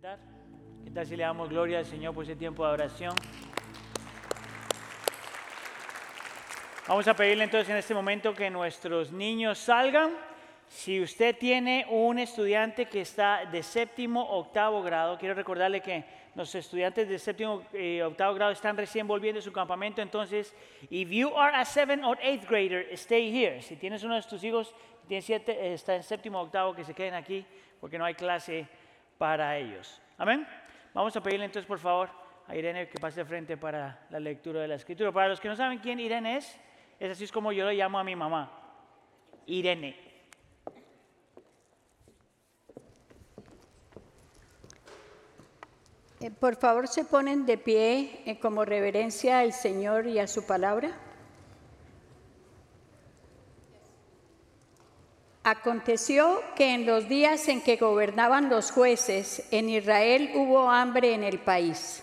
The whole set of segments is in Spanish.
cantar? ¿Qué tal si le damos gloria al Señor por ese tiempo de oración? Vamos a pedirle entonces en este momento que nuestros niños salgan. Si usted tiene un estudiante que está de séptimo octavo grado, quiero recordarle que los estudiantes de séptimo eh, octavo grado están recién volviendo a su campamento. Entonces, if you are a seventh or eighth grader, stay here. Si tienes uno de tus hijos, tiene siete, está en séptimo octavo, que se queden aquí porque no hay clase para ellos. Amén. Vamos a pedirle entonces, por favor, a Irene que pase frente para la lectura de la escritura. Para los que no saben quién Irene es, es así como yo lo llamo a mi mamá. Irene. Eh, Por favor, se ponen de pie eh, como reverencia al Señor y a su palabra. Aconteció que en los días en que gobernaban los jueces, en Israel hubo hambre en el país.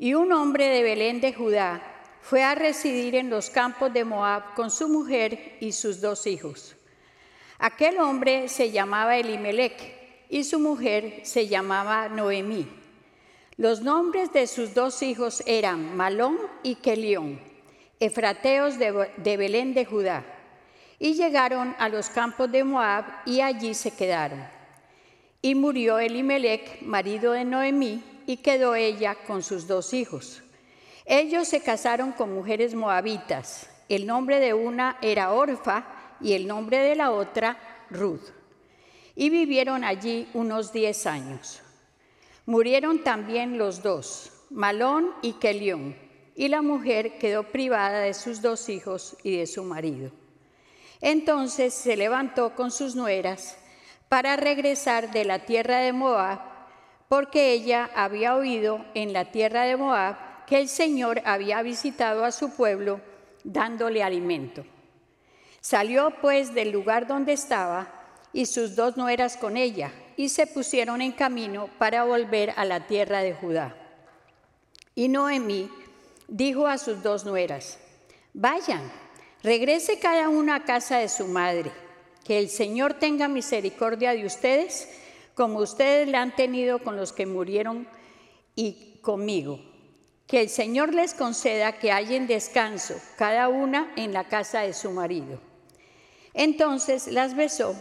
Y un hombre de Belén de Judá fue a residir en los campos de Moab con su mujer y sus dos hijos. Aquel hombre se llamaba Elimelech y su mujer se llamaba Noemí. Los nombres de sus dos hijos eran Malón y Kelión, efrateos de, Belén de Judá. Y llegaron a los campos de Moab y allí se quedaron. Y murió Elimelech, marido de Noemí, y quedó ella con sus dos hijos. Ellos se casaron con mujeres moabitas. El nombre de una era Orfa y el nombre de la otra Ruth. Y vivieron allí unos diez años. Murieron también los dos, Malón y Kelión, y la mujer quedó privada de sus dos hijos y de su marido. Entonces se levantó con sus nueras para regresar de la tierra de Moab, porque ella había oído en la tierra de Moab que el Señor había visitado a su pueblo dándole alimento. Salió pues del lugar donde estaba y sus dos nueras con ella, y se pusieron en camino para volver a la tierra de Judá. Y Noemí dijo a sus dos nueras, vayan, regrese cada una a casa de su madre, que el Señor tenga misericordia de ustedes, como ustedes la han tenido con los que murieron y conmigo. Que el Señor les conceda que hallen descanso, cada una en la casa de su marido. Entonces las besó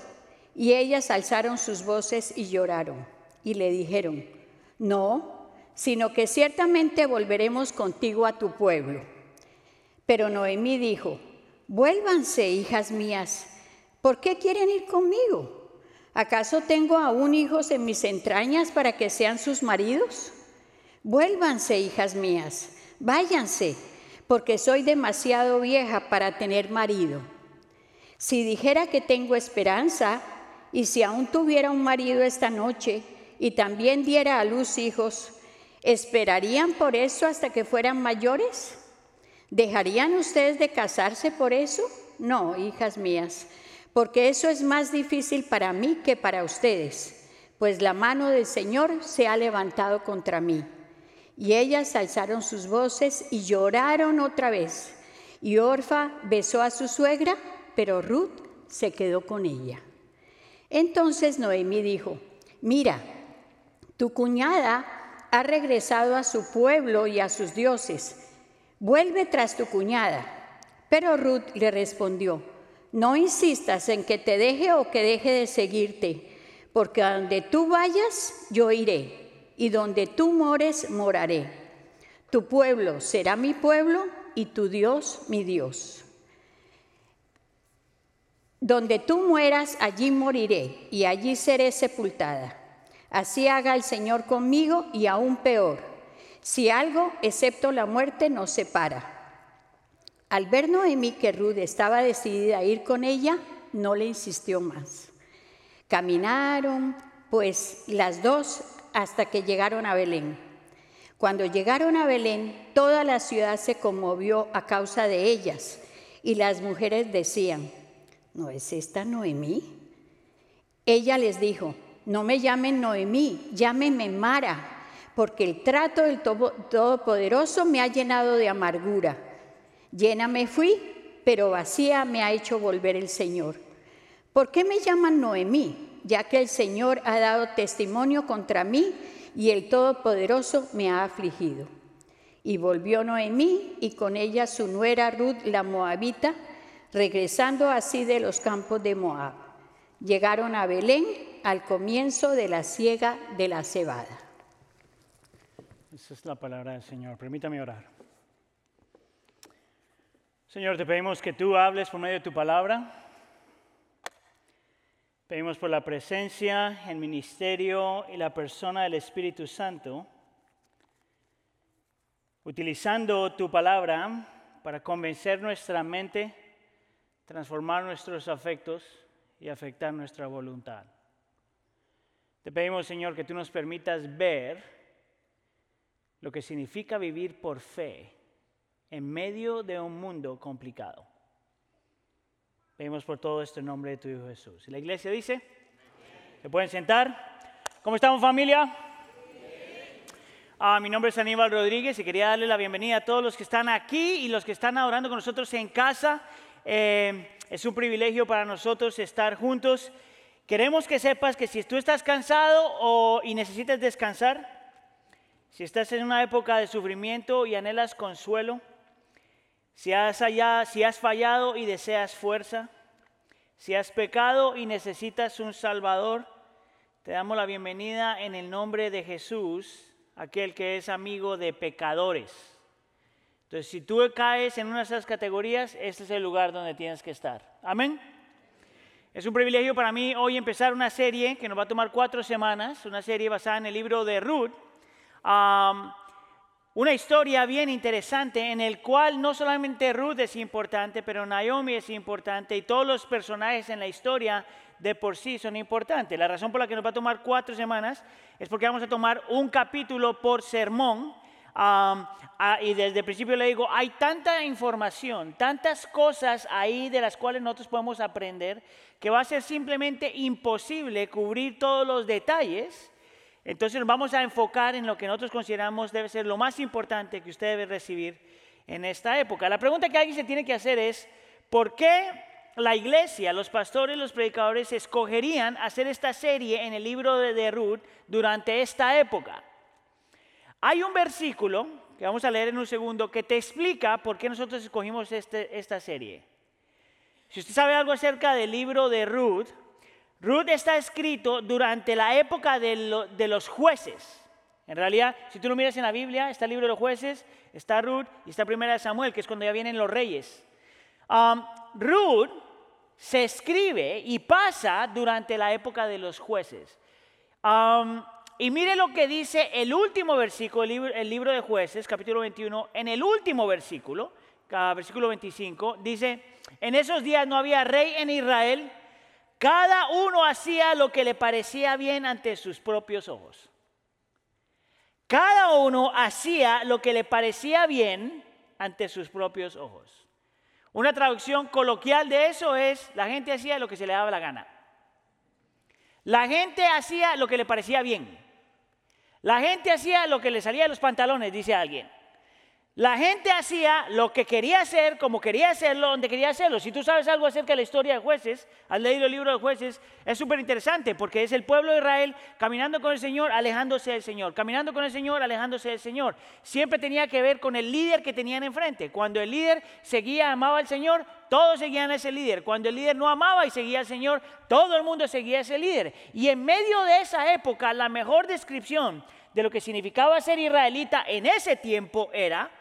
y ellas alzaron sus voces y lloraron y le dijeron, no, sino que ciertamente volveremos contigo a tu pueblo. Pero Noemí dijo, vuélvanse, hijas mías, ¿por qué quieren ir conmigo? ¿Acaso tengo aún hijos en mis entrañas para que sean sus maridos? Vuélvanse, hijas mías, váyanse, porque soy demasiado vieja para tener marido. Si dijera que tengo esperanza, y si aún tuviera un marido esta noche y también diera a luz hijos, ¿esperarían por eso hasta que fueran mayores? ¿Dejarían ustedes de casarse por eso? No, hijas mías, porque eso es más difícil para mí que para ustedes, pues la mano del Señor se ha levantado contra mí. Y ellas alzaron sus voces y lloraron otra vez. Y Orfa besó a su suegra, pero Ruth se quedó con ella. Entonces Noemí dijo, mira, tu cuñada ha regresado a su pueblo y a sus dioses. Vuelve tras tu cuñada. Pero Ruth le respondió, no insistas en que te deje o que deje de seguirte, porque donde tú vayas, yo iré, y donde tú mores, moraré. Tu pueblo será mi pueblo y tu Dios mi Dios. Donde tú mueras, allí moriré y allí seré sepultada. Así haga el Señor conmigo y aún peor, si algo excepto la muerte nos separa. Al ver Noemí que Ruth estaba decidida a ir con ella, no le insistió más. Caminaron, pues, las dos hasta que llegaron a Belén. Cuando llegaron a Belén, toda la ciudad se conmovió a causa de ellas, y las mujeres decían, ¿no es esta Noemí? Ella les dijo, no me llamen Noemí, llámenme Mara, porque el trato del Todopoderoso me ha llenado de amargura. Llena me fui, pero vacía me ha hecho volver el Señor. ¿Por qué me llaman Noemí? Ya que el Señor ha dado testimonio contra mí y el Todopoderoso me ha afligido. Y volvió Noemí y con ella su nuera Ruth la Moabita, regresando así de los campos de Moab. Llegaron a Belén al comienzo de la siega de la cebada. Esa es la palabra del Señor. Permítame orar. Señor, te pedimos que tú hables por medio de tu palabra. Pedimos por la presencia, el ministerio y la persona del Espíritu Santo, utilizando tu palabra para convencer nuestra mente, transformar nuestros afectos y afectar nuestra voluntad. Te pedimos, Señor, que tú nos permitas ver lo que significa vivir por fe en medio de un mundo complicado. Pedimos por todo esto en nombre de tu Hijo Jesús. Y la iglesia dice, ¿se pueden sentar? ¿Cómo estamos familia? Ah, mi nombre es Aníbal Rodríguez y quería darle la bienvenida a todos los que están aquí y los que están adorando con nosotros en casa. Eh, es un privilegio para nosotros estar juntos. Queremos que sepas que si tú estás cansado o, y necesitas descansar, si estás en una época de sufrimiento y anhelas consuelo, si has, allá, si has fallado y deseas fuerza, si has pecado y necesitas un Salvador, te damos la bienvenida en el nombre de Jesús, aquel que es amigo de pecadores. Entonces, si tú caes en una de esas categorías, este es el lugar donde tienes que estar. Amén. Es un privilegio para mí hoy empezar una serie que nos va a tomar cuatro semanas, una serie basada en el libro de Ruth una historia bien interesante en el cual no solamente Ruth es importante, pero Naomi es importante y todos los personajes en la historia de por sí son importantes. La razón por la que nos va a tomar cuatro semanas es porque vamos a tomar un capítulo por sermón. y desde el principio le digo, hay tanta información, tantas cosas ahí de las cuales nosotros podemos aprender, que va a ser simplemente imposible cubrir todos los detalles entonces nos vamos a enfocar en lo que nosotros consideramos debe ser lo más importante que usted debe recibir en esta época. La pregunta que alguien se tiene que hacer es, ¿por qué la iglesia, los pastores, los predicadores escogerían hacer esta serie en el libro de, Ruth durante esta época? Hay un versículo que vamos a leer en un segundo que te explica por qué nosotros escogimos este, esta serie. Si usted sabe algo acerca del libro de Ruth, Ruth está escrito durante la época de, los jueces. En realidad, si tú lo miras en la Biblia, está el libro de los jueces, está Ruth y está Primera de Samuel, que es cuando ya vienen los reyes. Um, Ruth se escribe y pasa durante la época de los jueces. Um, y mire lo que dice el último versículo, el libro, el libro, de jueces, capítulo 21, en el último versículo, versículo 25, dice, en esos días no había rey en Israel cada uno hacía lo que le parecía bien ante sus propios ojos. Cada uno hacía lo que le parecía bien ante sus propios ojos. Una traducción coloquial de eso es, la gente hacía lo que se le daba la gana. La gente hacía lo que le parecía bien. La gente hacía lo que le salía de los pantalones, dice alguien. La gente hacía lo que quería hacer, como quería hacerlo, donde quería hacerlo. Si tú sabes algo acerca de la historia de jueces, has leído el libro de jueces, es súper interesante porque es el pueblo de Israel caminando con el Señor, alejándose del Señor, caminando con el Señor, alejándose del Señor. Siempre tenía que ver con el líder que tenían enfrente. Cuando el líder seguía, amaba al Señor, todos seguían a ese líder. Cuando el líder no amaba y seguía al Señor, todo el mundo seguía a ese líder. Y en medio de esa época, la mejor descripción de lo que significaba ser israelita en ese tiempo era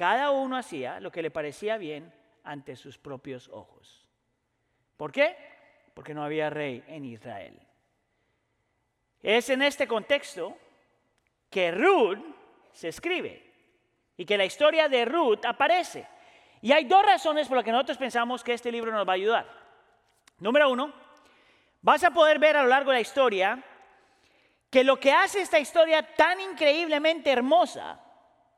cada uno hacía lo que le parecía bien ante sus propios ojos. ¿Por qué? Porque no había rey en Israel. Es en este contexto que Ruth se escribe y que la historia de Ruth aparece. Y hay dos razones por las que nosotros pensamos que este libro nos va a ayudar. Número uno, vas a poder ver a lo largo de la historia que lo que hace esta historia tan increíblemente hermosa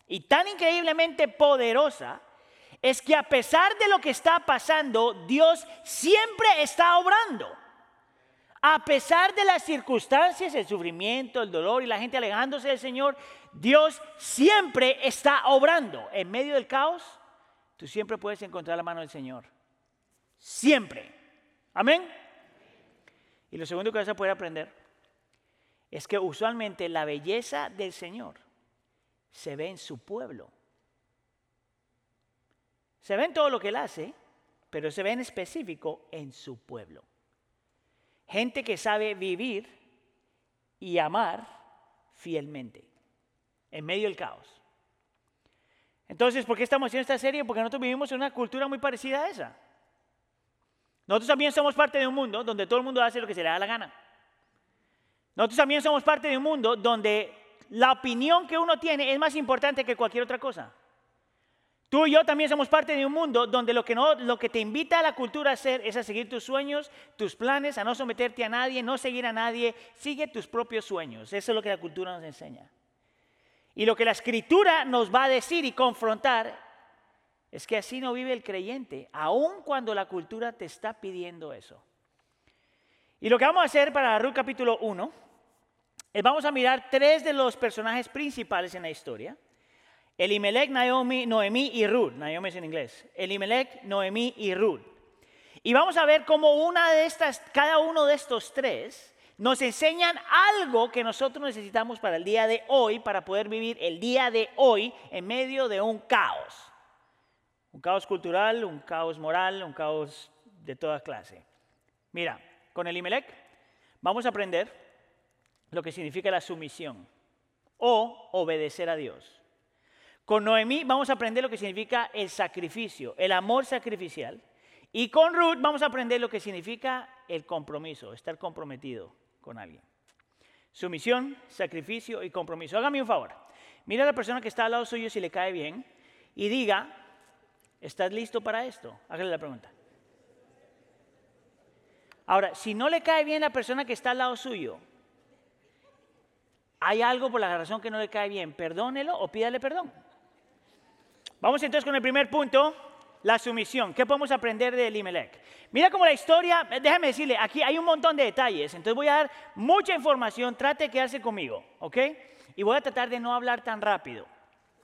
y tan increíblemente poderosa es que a pesar de lo que está pasando, Dios siempre está obrando. A pesar de las circunstancias, el sufrimiento, el dolor y la gente alejándose del Señor, Dios siempre está obrando. En medio del caos, tú siempre puedes encontrar la mano del Señor. Siempre. Amén. Y lo segundo que vas a poder aprender es que usualmente la belleza del Señor se ve en su pueblo. Se ve en todo lo que Él hace, pero se ve en específico en su pueblo. Gente que sabe vivir y amar fielmente en medio del caos. Entonces, ¿por qué estamos haciendo esta serie? Porque nosotros vivimos en una cultura muy parecida a esa. Nosotros también somos parte de un mundo donde todo el mundo hace lo que se le da la gana. Nosotros también somos parte de un mundo donde la opinión que uno tiene es más importante que cualquier otra cosa. Tú y yo también somos parte de un mundo donde lo que, te invita a la cultura a hacer es a seguir tus sueños, tus planes, a no someterte a nadie, no seguir a nadie, sigue tus propios sueños. Eso es lo que la cultura nos enseña. Y lo que la escritura nos va a decir y confrontar es que así no vive el creyente, aun cuando la cultura te está pidiendo eso. Y lo que vamos a hacer para Ruth capítulo 1 es vamos a mirar tres de los personajes principales en la historia. Elimelech, Naomi, Noemí y Ruth. Naomi es en inglés. Elimelech, Noemí y Ruth. Y vamos a ver cómo cada uno de estos tres nos enseñan algo que nosotros necesitamos para el día de hoy, para poder vivir el día de hoy en medio de un caos. Un caos cultural, un caos moral, un caos de toda clase. Mira, con el Imelec vamos a aprender lo que significa la sumisión o obedecer a Dios. Con Noemí vamos a aprender lo que significa el sacrificio, el amor sacrificial. Y con Ruth vamos a aprender lo que significa el compromiso, estar comprometido con alguien. Sumisión, sacrificio y compromiso. Hágame un favor. Mira a la persona que está al lado suyo si le cae bien y diga, ¿Estás listo para esto? Hágale la pregunta. Ahora, si no le cae bien la persona que está al lado suyo, hay algo por la razón que no le cae bien, perdónelo o pídale perdón. Vamos entonces con el primer punto, la sumisión. ¿Qué podemos aprender de Elimelech? Mira cómo la historia, déjame decirle, aquí hay un montón de detalles, entonces voy a dar mucha información, trate de quedarse conmigo, ¿ok? Y voy a tratar de no hablar tan rápido.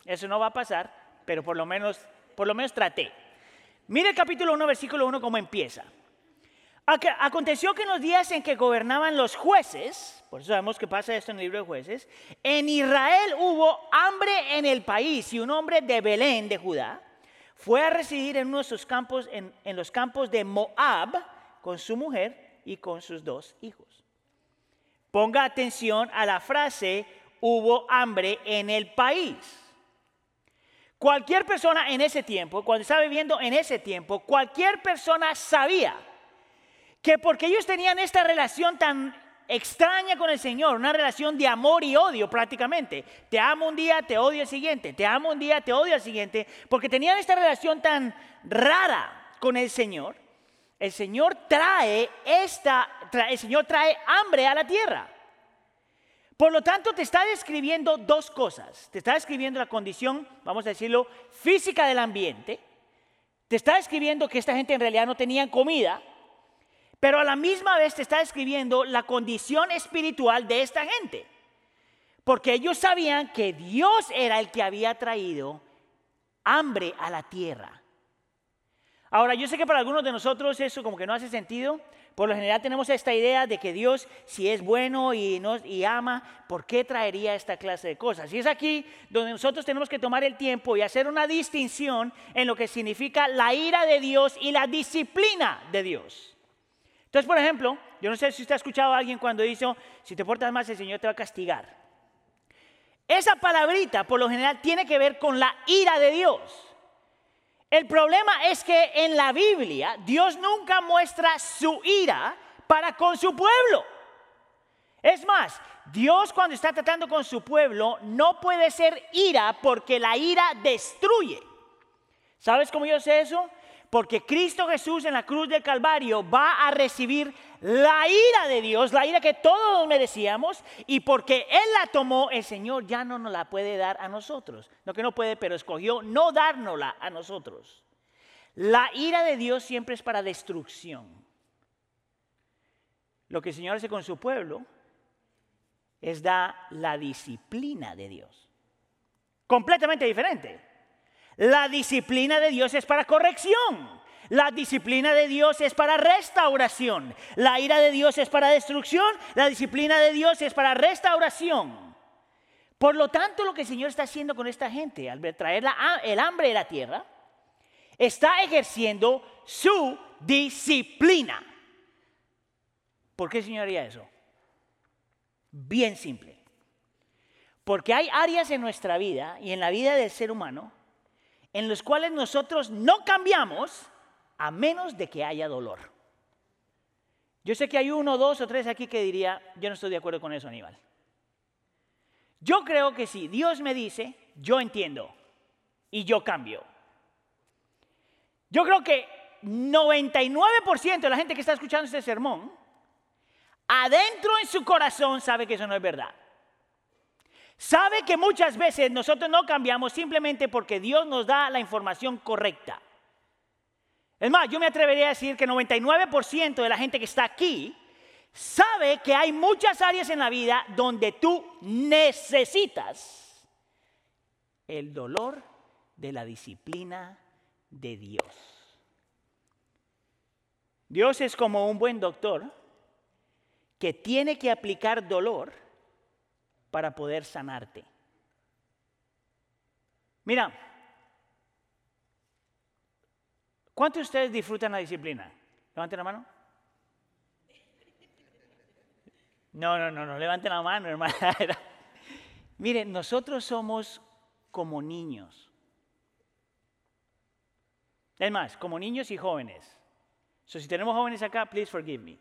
Eso no va a pasar, pero por lo menos por lo menos traté. Mire el capítulo 1, versículo 1, cómo empieza. Aconteció que en los días en que gobernaban los jueces, por eso sabemos que pasa esto en el libro de jueces, en Israel hubo hambre en el país y un hombre de Belén, de Judá, fue a residir en uno de sus campos, en, en los campos de Moab, con su mujer y con sus dos hijos. Ponga atención a la frase, hubo hambre en el país. Cualquier persona en ese tiempo, cuando estaba viviendo en ese tiempo, cualquier persona sabía que porque ellos tenían esta relación tan extraña con el Señor, una relación de amor y odio prácticamente. Te amo un día, te odio el siguiente, te amo un día, te odio el siguiente, porque tenían esta relación tan rara con el Señor. El Señor trae esta, el Señor trae hambre a la tierra. Por lo tanto, te está describiendo dos cosas. Te está describiendo la condición, vamos a decirlo, física del ambiente. Te está describiendo que esta gente en realidad no tenía comida. Pero a la misma vez te está describiendo la condición espiritual de esta gente. Porque ellos sabían que Dios era el que había traído hambre a la tierra. Ahora, yo sé que para algunos de nosotros eso como que no hace sentido, por lo general tenemos esta idea de que Dios, si es bueno y, nos, ama, ¿por qué traería esta clase de cosas? Y es aquí donde nosotros tenemos que tomar el tiempo y hacer una distinción en lo que significa la ira de Dios y la disciplina de Dios. Entonces, por ejemplo, yo no sé si usted ha escuchado a alguien cuando dice, si te portas más, el Señor te va a castigar. Esa palabrita, por lo general, tiene que ver con la ira de Dios. El problema es que en la Biblia Dios nunca muestra su ira para con su pueblo. Es más, Dios cuando está tratando con su pueblo no puede ser ira porque la ira destruye. ¿Sabes cómo yo sé eso? Porque Cristo Jesús en la cruz del Calvario va a recibir la ira de Dios, la ira que todos merecíamos, y porque Él la tomó, el Señor ya no nos la puede dar a nosotros. No que no puede, pero escogió no dárnosla a nosotros. La ira de Dios siempre es para destrucción. Lo que el Señor hace con su pueblo es dar la disciplina de Dios. Completamente diferente. La disciplina de Dios es para corrección. La disciplina de Dios es para restauración. La ira de Dios es para destrucción. La disciplina de Dios es para restauración. Por lo tanto, lo que el Señor está haciendo con esta gente, al traer el hambre de la tierra, está ejerciendo su disciplina. ¿Por qué el Señor haría eso? Bien simple. Porque hay áreas en nuestra vida y en la vida del ser humano en los cuales nosotros no cambiamos a menos de que haya dolor. Yo sé que hay uno, dos o tres aquí que diría, yo no estoy de acuerdo con eso, Aníbal. Yo creo que si Dios me dice, yo entiendo y yo cambio. Yo creo que 99% de la gente que está escuchando este sermón, adentro en su corazón sabe que eso no es verdad. Sabe que muchas veces nosotros no cambiamos simplemente porque Dios nos da la información correcta. Es más, yo me atrevería a decir que 99% de la gente que está aquí sabe que hay muchas áreas en la vida donde tú necesitas el dolor de la disciplina de Dios. Dios es como un buen doctor que tiene que aplicar dolor para poder sanarte. Mira, ¿cuántos de ustedes disfrutan la disciplina? Levanten la mano. No, no, no, no, levanten la mano, hermana. Miren, nosotros somos como niños. Es más, como niños y jóvenes. So, si tenemos jóvenes acá, please forgive me.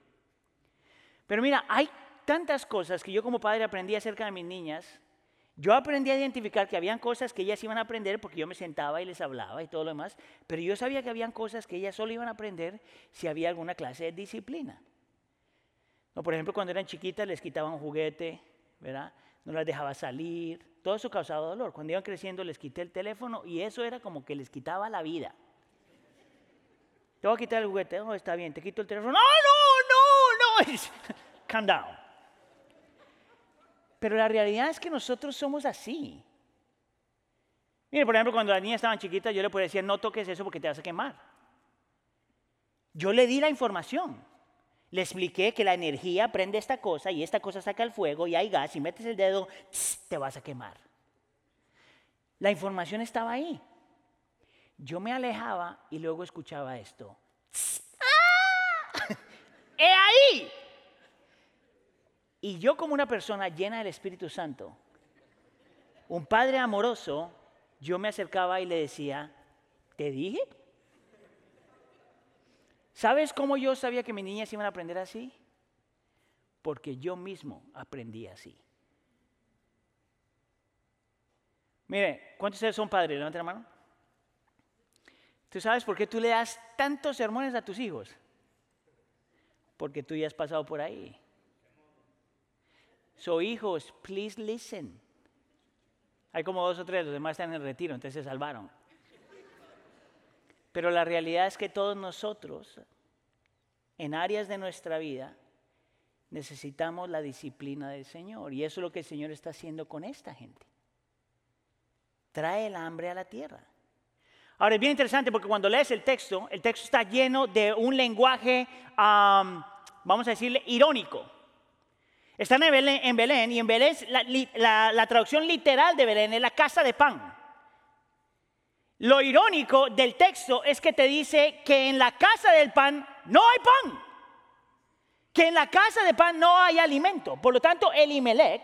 Pero mira, hay tantas cosas que yo como padre aprendí acerca de mis niñas. Yo aprendí a identificar que habían cosas que ellas iban a aprender porque yo me sentaba y les hablaba y todo lo demás, pero yo sabía que habían cosas que ellas solo iban a aprender si había alguna clase de disciplina. No, por ejemplo, cuando eran chiquitas les quitaban un juguete, ¿verdad? No las dejaba salir, todo eso causaba dolor. Cuando iban creciendo les quité el teléfono y eso era como que les quitaba la vida. Te voy a quitar el juguete, oh, está bien, te quito el teléfono. No, no, no, no. Calm down. Pero la realidad es que nosotros somos así. Mire, por ejemplo, cuando las niñas estaban chiquitas, yo le podía decir, no toques eso porque te vas a quemar. Yo le di la información. Le expliqué que la energía prende esta cosa y esta cosa saca el fuego y hay gas y metes el dedo, te vas a quemar. La información estaba ahí. Yo me alejaba y luego escuchaba esto. ¡Ah! ¡He ahí! Y yo como una persona llena del Espíritu Santo, un padre amoroso, yo me acercaba y le decía, ¿te dije? ¿Sabes cómo yo sabía que mis niñas iban a aprender así? Porque yo mismo aprendí así. Mire, ¿cuántos de ustedes son padres? Levanten la mano. ¿Tú sabes por qué tú le das tantos sermones a tus hijos? Porque tú ya has pasado por ahí. So, hijos, please listen. Hay como dos o tres, los demás están en retiro, entonces se salvaron. Pero la realidad es que todos nosotros, en áreas de nuestra vida, necesitamos la disciplina del Señor. Y eso es lo que el Señor está haciendo con esta gente. Trae el hambre a la tierra. Ahora es bien interesante porque cuando lees el texto, el texto está lleno de un lenguaje, vamos a decirle, irónico. Están en Belén, y en Belén la, traducción literal de Belén es la casa de pan. Lo irónico del texto es que te dice que en la casa del pan no hay pan. Que en la casa de pan no hay alimento. Por lo tanto, Elimelech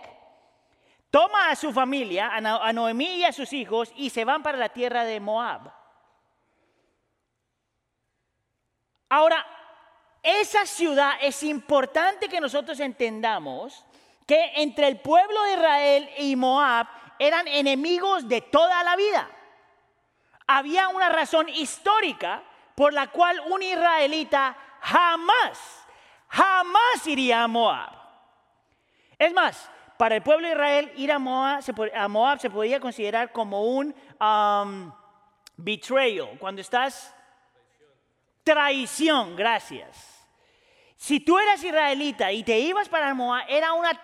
toma a su familia, a Noemí y a sus hijos, y se van para la tierra de Moab. Ahora, esa ciudad es importante que nosotros entendamos que entre el pueblo de Israel y Moab eran enemigos de toda la vida. Había una razón histórica por la cual un israelita jamás, jamás iría a Moab. Es más, para el pueblo de Israel ir a Moab se, a Moab se podía considerar como un um, betrayal, cuando estás traición, gracias. Si tú eras israelita y te ibas para Moab, era una,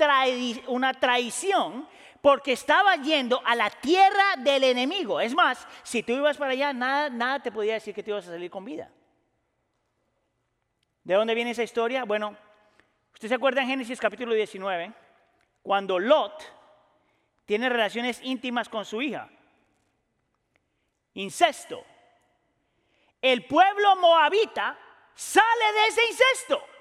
una traición porque estabas yendo a la tierra del enemigo. Es más, si tú ibas para allá, nada, nada te podía decir que te ibas a salir con vida. ¿De dónde viene esa historia? Bueno, usted se acuerda en Génesis capítulo 19, cuando Lot tiene relaciones íntimas con su hija. Incesto. El pueblo moabita sale de ese incesto.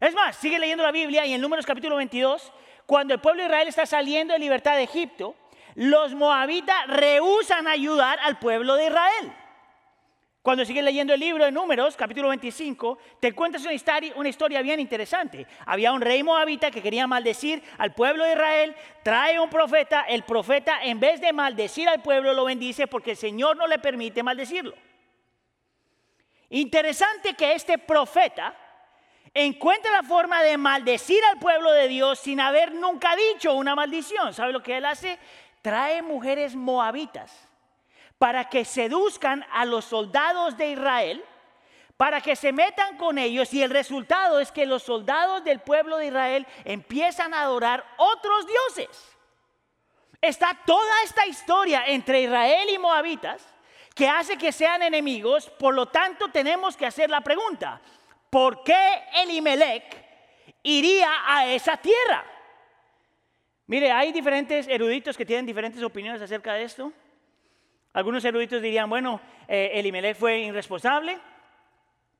Es más, sigue leyendo la Biblia y en Números capítulo 22, cuando el pueblo de Israel está saliendo de libertad de Egipto, los moabitas rehusan ayudar al pueblo de Israel. Cuando sigues leyendo el libro de Números, capítulo 25, te cuentas historia, una historia bien interesante. Había un rey moabita que quería maldecir al pueblo de Israel, trae un profeta, el profeta en vez de maldecir al pueblo lo bendice porque el Señor no le permite maldecirlo. Interesante que este profeta encuentra la forma de maldecir al pueblo de Dios sin haber nunca dicho una maldición. ¿Sabe lo que él hace? Trae mujeres moabitas para que seduzcan a los soldados de Israel, para que se metan con ellos y el resultado es que los soldados del pueblo de Israel empiezan a adorar otros dioses. Está toda esta historia entre Israel y Moabitas que hace que sean enemigos, por lo tanto tenemos que hacer la pregunta, ¿por qué Elimelech iría a esa tierra? Mire, hay diferentes eruditos que tienen diferentes opiniones acerca de esto. Algunos eruditos dirían, bueno, eh, Elimelech fue irresponsable,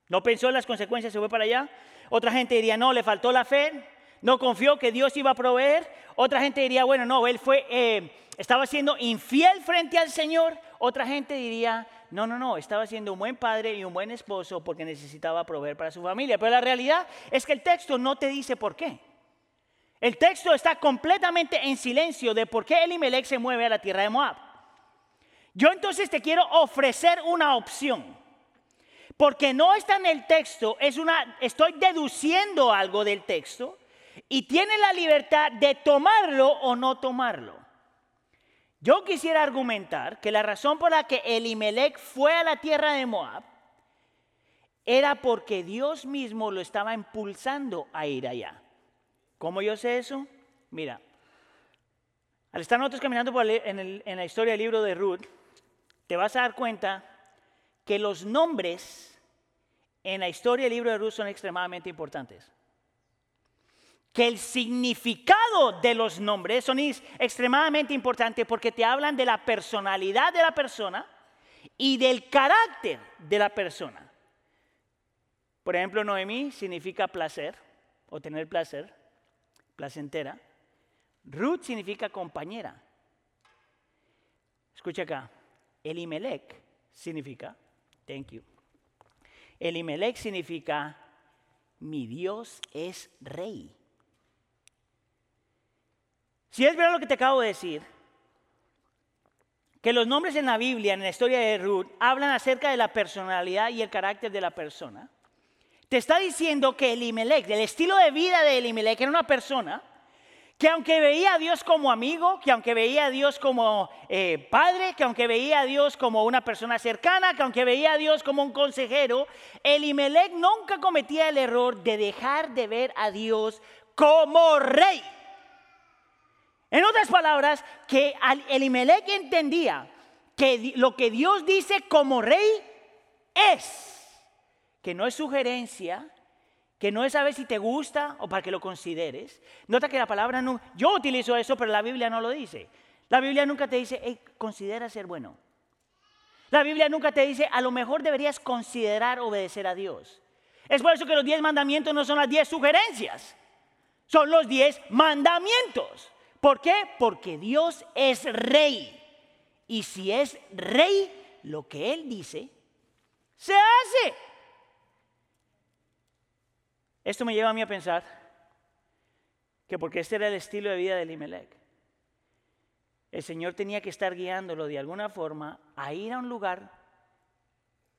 no pensó en las consecuencias, se fue para allá. Otra gente diría, no, le faltó la fe, no confió que Dios iba a proveer. Otra gente diría, bueno, no, él fue, eh, estaba siendo infiel frente al Señor. Otra gente diría, no, no, no, estaba siendo un buen padre y un buen esposo porque necesitaba proveer para su familia. Pero la realidad es que el texto no te dice por qué. El texto está completamente en silencio de por qué Elimelech se mueve a la tierra de Moab. Yo entonces te quiero ofrecer una opción. Porque no está en el texto, es una estoy deduciendo algo del texto y tiene la libertad de tomarlo o no tomarlo. Yo quisiera argumentar que la razón por la que Elimelech fue a la tierra de Moab era porque Dios mismo lo estaba impulsando a ir allá. ¿Cómo yo sé eso? Mira, al estar nosotros caminando en, en la historia del libro de Ruth, te vas a dar cuenta que los nombres en la historia del libro de Ruth son extremadamente importantes. Que el significado de los nombres son extremadamente importantes porque te hablan de la personalidad de la persona y del carácter de la persona. Por ejemplo, Noemí significa placer o tener placer, placentera. Ruth significa compañera. Escucha acá. Elimelech significa, thank you. Elimelech significa, mi Dios es rey. Si es verdad lo que te acabo de decir, que los nombres en la Biblia, en la historia de Ruth, hablan acerca de la personalidad y el carácter de la persona, te está diciendo que Elimelech, el estilo de vida de Elimelech, era una persona que aunque veía a Dios como amigo, que aunque veía a Dios como eh, padre, que aunque veía a Dios como una persona cercana, que aunque veía a Dios como un consejero, Elimelech nunca cometía el error de dejar de ver a Dios como rey. En otras palabras, que Elimelech entendía que lo que Dios dice como rey es, que no es sugerencia, que no es saber si te gusta o para que lo consideres. Nota que la palabra no, yo utilizo eso, pero la Biblia no lo dice. La Biblia nunca te dice, considera ser bueno. La Biblia nunca te dice, a lo mejor deberías considerar obedecer a Dios. Es por eso que los diez mandamientos no son las diez sugerencias, son los diez mandamientos. ¿Por qué? Porque Dios es rey. Y si es rey, lo que Él dice, se hace. Esto me lleva a mí a pensar que porque este era el estilo de vida de Elimelech, el Señor tenía que estar guiándolo de alguna forma a ir a un lugar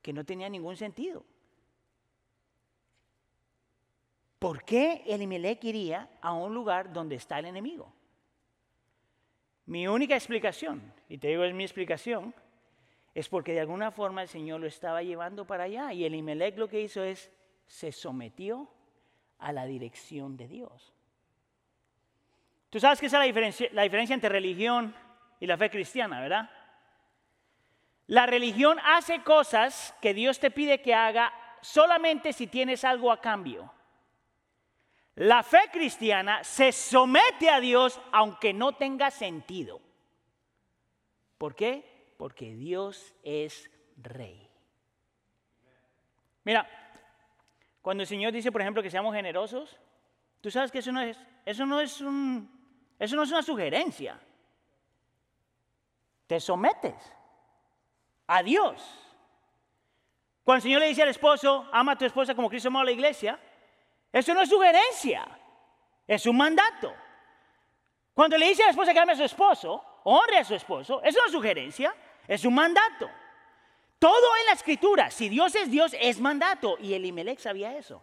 que no tenía ningún sentido. ¿Por qué Elimelech iría a un lugar donde está el enemigo? Mi única explicación, y te digo es mi explicación, es porque de alguna forma el Señor lo estaba llevando para allá y Elimelech lo que hizo es se sometió a la dirección de Dios. Tú sabes que esa es la diferencia, la diferencia entre religión y la fe cristiana, ¿verdad? La religión hace cosas que Dios te pide que haga solamente si tienes algo a cambio. La fe cristiana se somete a Dios aunque no tenga sentido. ¿Por qué? Porque Dios es rey. Mira, cuando el Señor dice, por ejemplo, que seamos generosos, tú sabes que eso no es, eso no es, un, eso no es una sugerencia. Te sometes a Dios. Cuando el Señor le dice al esposo, ama a tu esposa como Cristo amó a la iglesia, eso no es sugerencia, es un mandato. Cuando le dice a la esposa que ame a su esposo, honre a su esposo, eso no es sugerencia, es un mandato. Todo en la escritura, si Dios es Dios, es mandato. Y Elimelech sabía eso.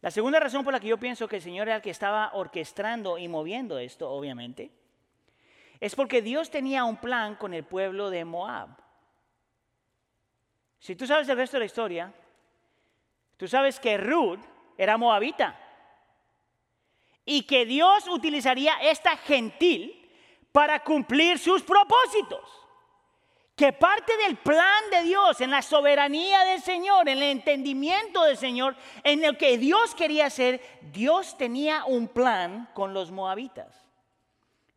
La segunda razón por la que yo pienso que el Señor era el que estaba orquestando y moviendo esto, obviamente, es porque Dios tenía un plan con el pueblo de Moab. Si tú sabes el resto de la historia, tú sabes que Ruth era moabita y que Dios utilizaría esta gentil para cumplir sus propósitos que parte del plan de Dios, en la soberanía del Señor, en el entendimiento del Señor, en lo que Dios quería hacer, Dios tenía un plan con los moabitas.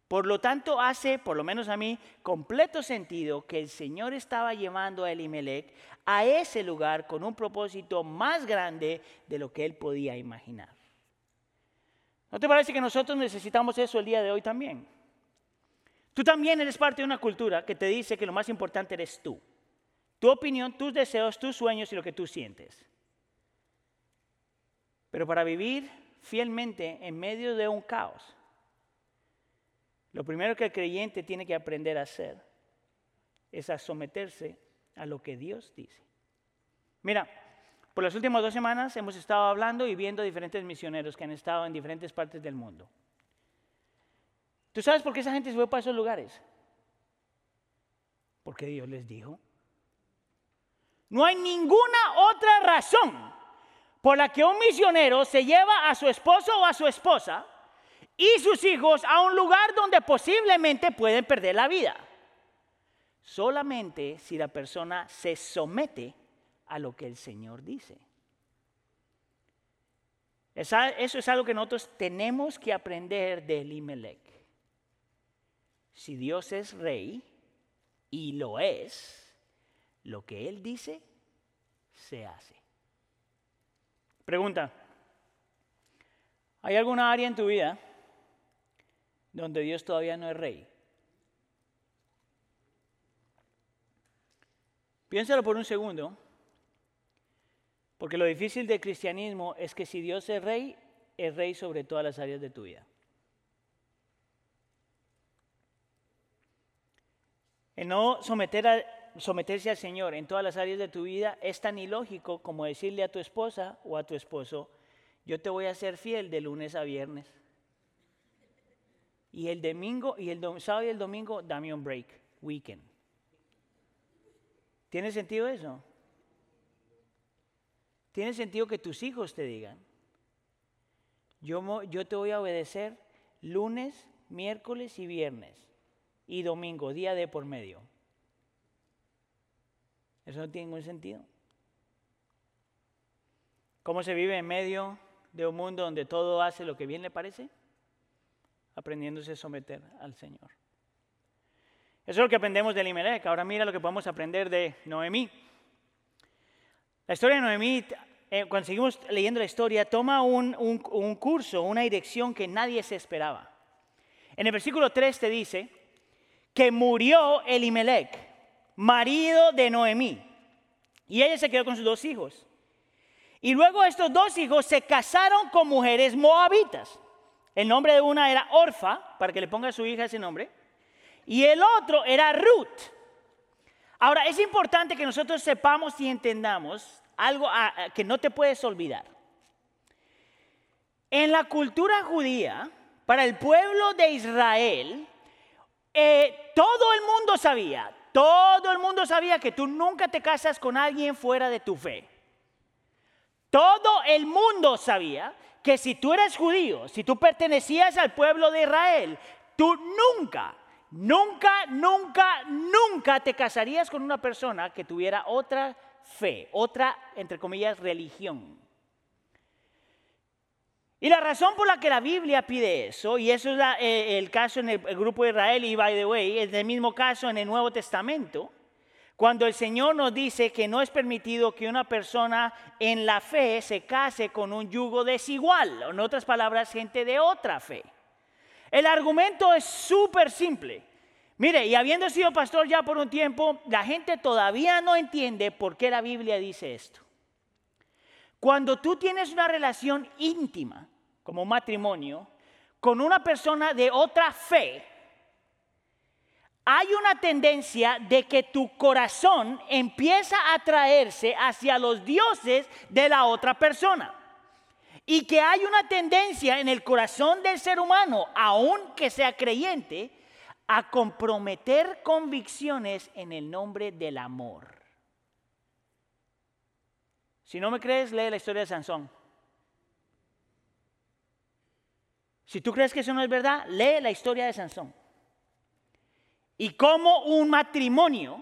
Por lo tanto, hace, por lo menos a mí, completo sentido que el Señor estaba llevando a Elimelech a ese lugar con un propósito más grande de lo que él podía imaginar. ¿No te parece que nosotros necesitamos eso el día de hoy también? Tú también eres parte de una cultura que te dice que lo más importante eres tú. Tu opinión, tus deseos, tus sueños y lo que tú sientes. Pero para vivir fielmente en medio de un caos, lo primero que el creyente tiene que aprender a hacer es a someterse a lo que Dios dice. Mira, por las últimas dos semanas hemos estado hablando y viendo diferentes misioneros que han estado en diferentes partes del mundo. ¿Tú sabes por qué esa gente se fue para esos lugares? Porque Dios les dijo. No hay ninguna otra razón por la que un misionero se lleva a su esposo o a su esposa y sus hijos a un lugar donde posiblemente pueden perder la vida. Solamente si la persona se somete a lo que el Señor dice. Eso es algo que nosotros tenemos que aprender de Elimelech. Si Dios es rey, y lo es, lo que Él dice, se hace. Pregunta, ¿hay alguna área en tu vida donde Dios todavía no es rey? Piénsalo por un segundo, porque lo difícil del cristianismo es que si Dios es rey, es rey sobre todas las áreas de tu vida. El no someter someterse al Señor en todas las áreas de tu vida es tan ilógico como decirle a tu esposa o a tu esposo, yo te voy a ser fiel de lunes a viernes. Y el domingo, y el sábado y el domingo, dame un break, weekend. ¿Tiene sentido eso? ¿Tiene sentido que tus hijos te digan, yo, yo te voy a obedecer lunes, miércoles y viernes? y domingo, día de por medio. Eso no tiene ningún sentido. ¿Cómo se vive en medio de un mundo donde todo hace lo que bien le parece? Aprendiéndose a someter al Señor. Eso es lo que aprendemos de Elimelech. Ahora mira lo que podemos aprender de Noemí. La historia de Noemí, eh, cuando seguimos leyendo la historia, toma un, curso, una dirección que nadie se esperaba. En el versículo 3 te dice, que murió Elimelech, marido de Noemí, y ella se quedó con sus dos hijos. Y luego estos dos hijos se casaron con mujeres moabitas. El nombre de una era Orfa, para que le ponga a su hija ese nombre, y el otro era Ruth. Ahora, es importante que nosotros sepamos y entendamos algo que no te puedes olvidar. En la cultura judía, para el pueblo de Israel, eh, todo el mundo sabía, todo el mundo sabía que tú nunca te casas con alguien fuera de tu fe. Todo el mundo sabía que si tú eres judío, si tú pertenecías al pueblo de Israel, tú nunca, nunca, nunca, nunca te casarías con una persona que tuviera otra fe, otra, entre comillas, religión. Y la razón por la que la Biblia pide eso, y eso es eh, el caso en el, grupo de Israel, y by the way, es el mismo caso en el Nuevo Testamento, cuando el Señor nos dice que no es permitido que una persona en la fe se case con un yugo desigual, o en otras palabras, gente de otra fe. El argumento es súper simple. Mire, y habiendo sido pastor ya por un tiempo, la gente todavía no entiende por qué la Biblia dice esto. Cuando tú tienes una relación íntima, como matrimonio, con una persona de otra fe, hay una tendencia de que tu corazón empieza a atraerse hacia los dioses de la otra persona. Y que hay una tendencia en el corazón del ser humano, aunque sea creyente, a comprometer convicciones en el nombre del amor. Si no me crees, lee la historia de Sansón. Si tú crees que eso no es verdad, lee la historia de Sansón. Y cómo un matrimonio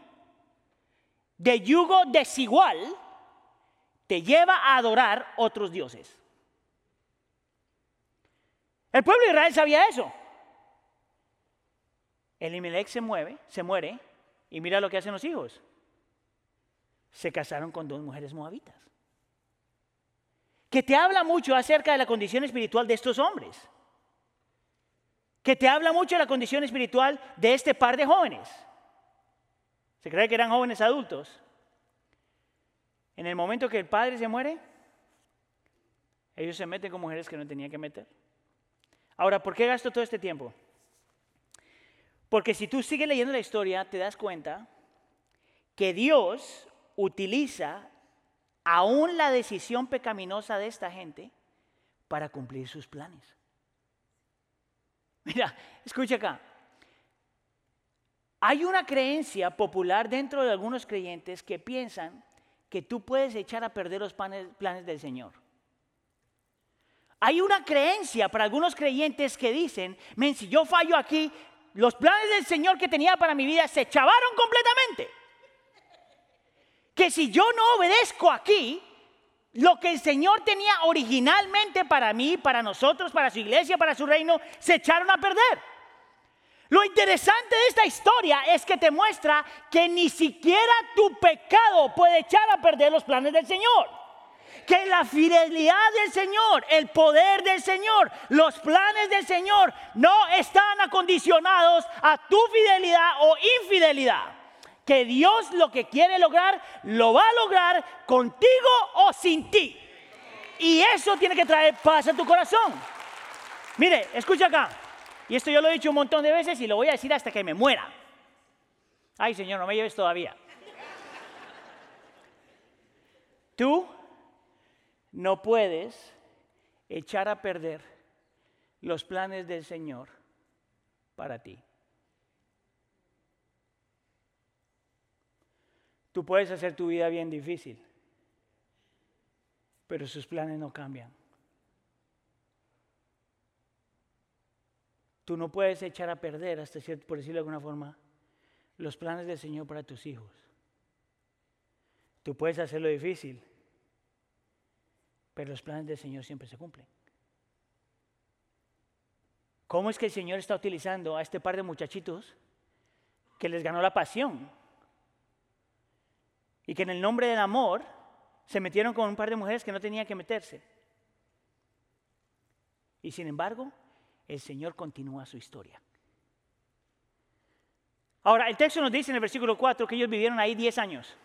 de yugo desigual te lleva a adorar otros dioses. El pueblo de Israel sabía eso. Elimelech se mueve, se muere y mira lo que hacen los hijos. Se casaron con dos mujeres moabitas que te habla mucho acerca de la condición espiritual de estos hombres, que te habla mucho de la condición espiritual de este par de jóvenes. Se cree que eran jóvenes adultos. En el momento que el padre se muere, ellos se meten con mujeres que no tenían que meter. Ahora, ¿por qué gasto todo este tiempo? Porque si tú sigues leyendo la historia, te das cuenta que Dios utiliza aún la decisión pecaminosa de esta gente para cumplir sus planes. Mira, escucha acá. Hay una creencia popular dentro de algunos creyentes que piensan que tú puedes echar a perder los planes, del Señor. Hay una creencia para algunos creyentes que dicen, men, si yo fallo aquí, los planes del Señor que tenía para mi vida se chavaron completamente que si yo no obedezco aquí, lo que el Señor tenía originalmente para mí, para nosotros, para su iglesia, para su reino, se echaron a perder. Lo interesante de esta historia es que te muestra que ni siquiera tu pecado puede echar a perder los planes del Señor. Que la fidelidad del Señor, el poder del Señor, los planes del Señor no están acondicionados a tu fidelidad o infidelidad que Dios lo que quiere lograr, lo va a lograr contigo o sin ti. Y eso tiene que traer paz a tu corazón. Mire, escucha acá. Y esto yo lo he dicho un montón de veces y lo voy a decir hasta que me muera. Ay, Señor, no me lleves todavía. Tú no puedes echar a perder los planes del Señor para ti. Tú puedes hacer tu vida bien difícil, pero sus planes no cambian. Tú no puedes echar a perder, hasta cierto, por decirlo de alguna forma, los planes del Señor para tus hijos. Tú puedes hacerlo difícil, pero los planes del Señor siempre se cumplen. ¿Cómo es que el Señor está utilizando a este par de muchachitos que les ganó la pasión? y que en el nombre del amor se metieron con un par de mujeres que no tenían que meterse. Y sin embargo, el Señor continúa su historia. Ahora, el texto nos dice en el versículo 4 que ellos vivieron ahí 10 años.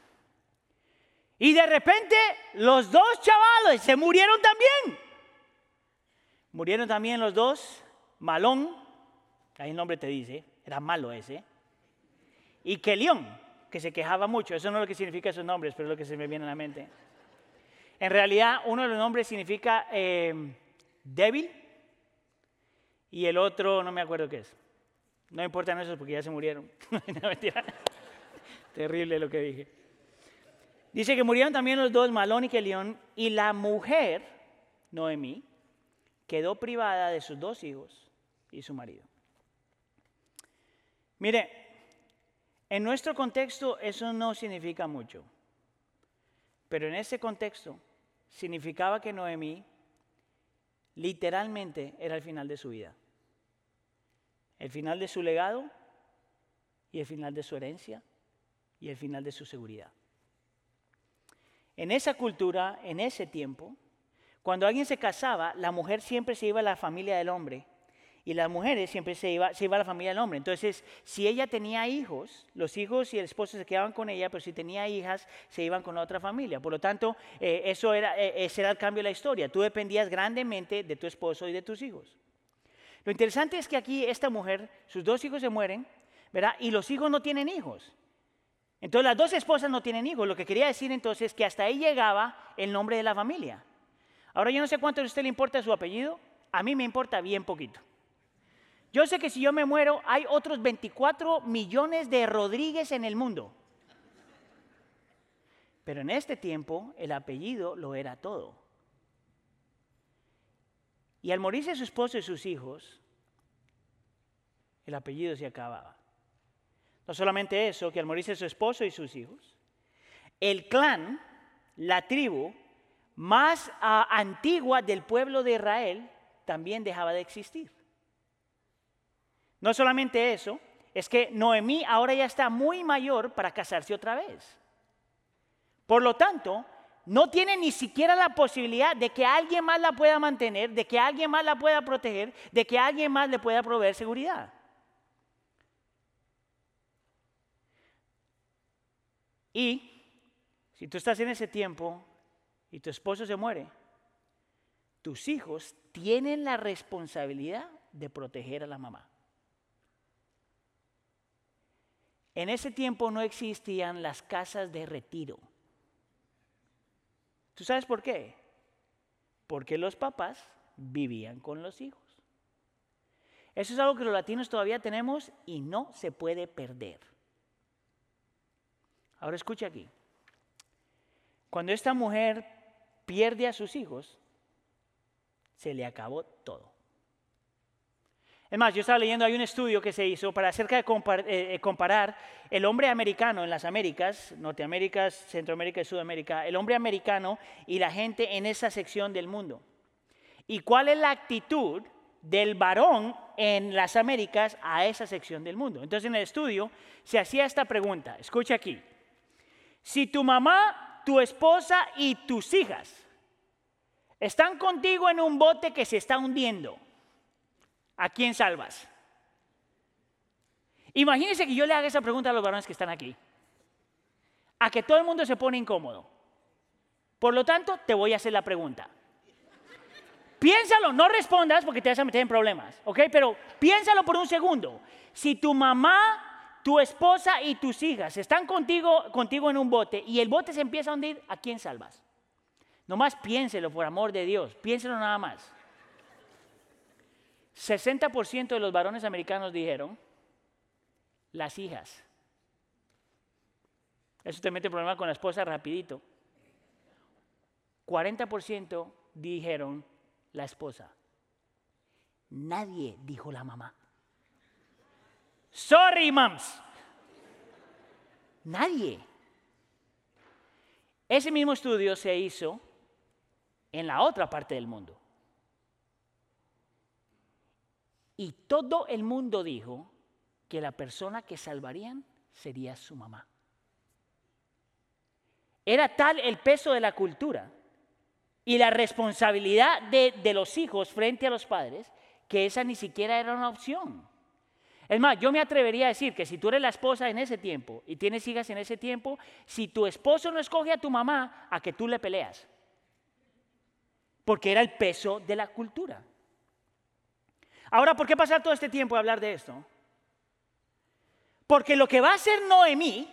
Y de repente los dos chavales se murieron también. Murieron también los dos, Malón, ahí el nombre te dice, era malo ese, y Kelión que se quejaba mucho. Eso no es lo que significa esos nombres, pero es lo que se me viene a la mente. En realidad, uno de los nombres significa eh, débil y el otro no me acuerdo qué es. No importan esos porque ya se murieron. Terrible lo que dije. Dice que murieron también los dos, Malón y Kelión, y la mujer, Noemí, quedó privada de sus dos hijos y su marido. Mire, en nuestro contexto eso no significa mucho. Pero en ese contexto significaba que Noemí literalmente era el final de su vida. El final de su legado y el final de su herencia y el final de su seguridad. En esa cultura, en ese tiempo, cuando alguien se casaba, la mujer siempre se iba a la familia del hombre y las mujeres siempre se iba, se iba a la familia del hombre. Entonces, si ella tenía hijos, los hijos y el esposo se quedaban con ella, pero si tenía hijas, se iban con otra familia. Por lo tanto, eh, eso era, eh, ese era el cambio de la historia. Tú dependías grandemente de tu esposo y de tus hijos. Lo interesante es que aquí esta mujer, sus dos hijos se mueren, ¿verdad? Y los hijos no tienen hijos. Entonces las dos esposas no tienen hijos. Lo que quería decir entonces es que hasta ahí llegaba el nombre de la familia. Ahora yo no sé cuánto a usted le importa su apellido. A mí me importa bien poquito. Yo sé que si yo me muero hay otros 24 millones de Rodríguez en el mundo. Pero en este tiempo el apellido lo era todo. Y al morirse su esposo y sus hijos, el apellido se acababa. No solamente eso, que al morirse su esposo y sus hijos, el clan, la tribu más ah, antigua del pueblo de Israel, también dejaba de existir. No solamente eso, es que Noemí ahora ya está muy mayor para casarse otra vez. Por lo tanto, no tiene ni siquiera la posibilidad de que alguien más la pueda mantener, de que alguien más la pueda proteger, de que alguien más le pueda proveer seguridad. Y si tú estás en ese tiempo y tu esposo se muere, tus hijos tienen la responsabilidad de proteger a la mamá. En ese tiempo no existían las casas de retiro. ¿Tú sabes por qué? Porque los papás vivían con los hijos. Eso es algo que los latinos todavía tenemos y no se puede perder. Ahora escucha aquí. Cuando esta mujer pierde a sus hijos, se le acabó todo. Es más, yo estaba leyendo, hay un estudio que se hizo para acerca de eh, eh, comparar el hombre americano en las Américas, Norteamérica, Centroamérica y Sudamérica, el hombre americano y la gente en esa sección del mundo. ¿Y cuál es la actitud del varón en las Américas a esa sección del mundo? Entonces en el estudio se hacía esta pregunta, escucha aquí, si tu mamá, tu esposa y tus hijas están contigo en un bote que se está hundiendo, ¿a quién salvas? Imagínense que yo le haga esa pregunta a los varones que están aquí. A que todo el mundo se pone incómodo. Por lo tanto, te voy a hacer la pregunta. Piénsalo, no respondas porque te vas a meter en problemas, ¿ok? Pero piénsalo por un segundo. Si tu mamá, tu esposa y tus hijas están contigo, contigo en un bote y el bote se empieza a hundir, ¿a quién salvas? Nomás piénselo, por amor de Dios, piénselo nada más. 60% de los varones americanos dijeron, las hijas. Eso te mete problema con la esposa rapidito. 40% dijeron la esposa. Nadie dijo la mamá. Sorry, moms. Nadie. Ese mismo estudio se hizo en la otra parte del mundo. Y todo el mundo dijo que la persona que salvarían sería su mamá. Era tal el peso de la cultura y la responsabilidad de, los hijos frente a los padres que esa ni siquiera era una opción. Es más, yo me atrevería a decir que si tú eres la esposa en ese tiempo y tienes hijas en ese tiempo, si tu esposo no escoge a tu mamá, a que tú le peleas. Porque era el peso de la cultura. Ahora, ¿por qué pasar todo este tiempo a hablar de esto? Porque lo que va a hacer Noemí,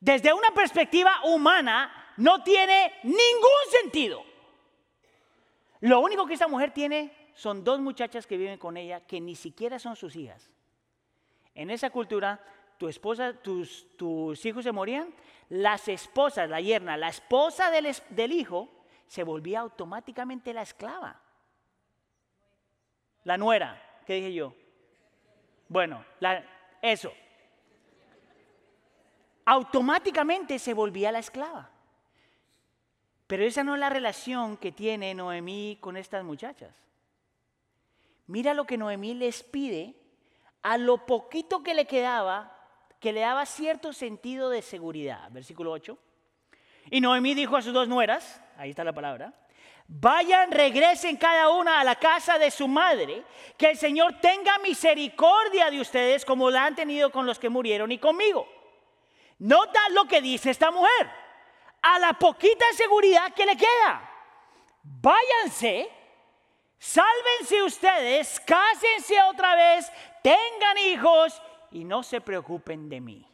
desde una perspectiva humana, no tiene ningún sentido. Lo único que esta mujer tiene son dos muchachas que viven con ella que ni siquiera son sus hijas. En esa cultura, tu esposa, tus, hijos se morían, las esposas, la yerna, la esposa del, del hijo, se volvía automáticamente la esclava. La nuera, ¿qué dije yo? Bueno, eso. Automáticamente se volvía la esclava. Pero esa no es la relación que tiene Noemí con estas muchachas. Mira lo que Noemí les pide a lo poquito que le quedaba, que le daba cierto sentido de seguridad. Versículo 8. Y Noemí dijo a sus dos nueras, ahí está la palabra, vayan, regresen cada una a la casa de su madre, que el Señor tenga misericordia de ustedes como la han tenido con los que murieron y conmigo. Nota lo que dice esta mujer, a la poquita seguridad que le queda. Váyanse, sálvense ustedes, cásense otra vez, tengan hijos y no se preocupen de mí.